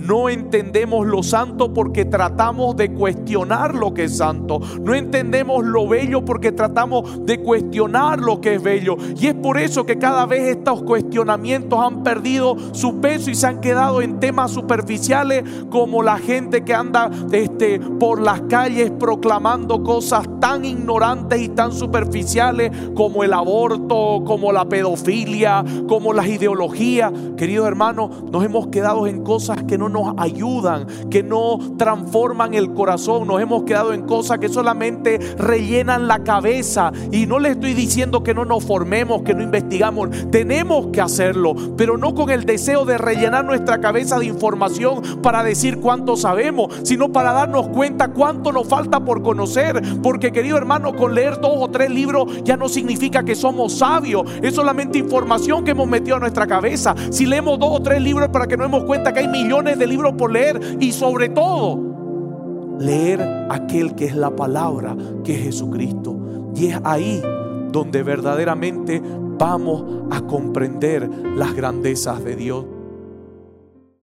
no entendemos lo santo porque tratamos de cuestionar lo que es santo. No entendemos lo bello porque tratamos de cuestionar lo que es bello. Y es por eso que cada vez estos cuestionamientos han perdido su peso y se han quedado en temas superficiales como la gente que anda este, por las calles proclamando cosas tan ignorantes y tan superficiales como el aborto, como la pedofilia, como las ideologías. Queridos hermanos, nos hemos quedado en cosas que no nos ayudan, que no transforman el corazón. Nos hemos quedado en cosas que solamente rellenan la cabeza. Y no le estoy diciendo que no nos formemos, que no investigamos. Tenemos que hacerlo, pero no con el deseo de rellenar nuestra cabeza de información para decir cuánto sabemos, sino para darnos cuenta cuánto nos falta por conocer. Porque querido hermano, con leer dos o tres libros ya no significa que somos sabios. Es solamente información que hemos metido a nuestra cabeza. Si leemos dos o tres libros para que nos demos cuenta que hay millones de libros por leer y sobre todo leer aquel que es la palabra, que es Jesucristo. Y es ahí donde verdaderamente vamos a comprender las grandezas de Dios.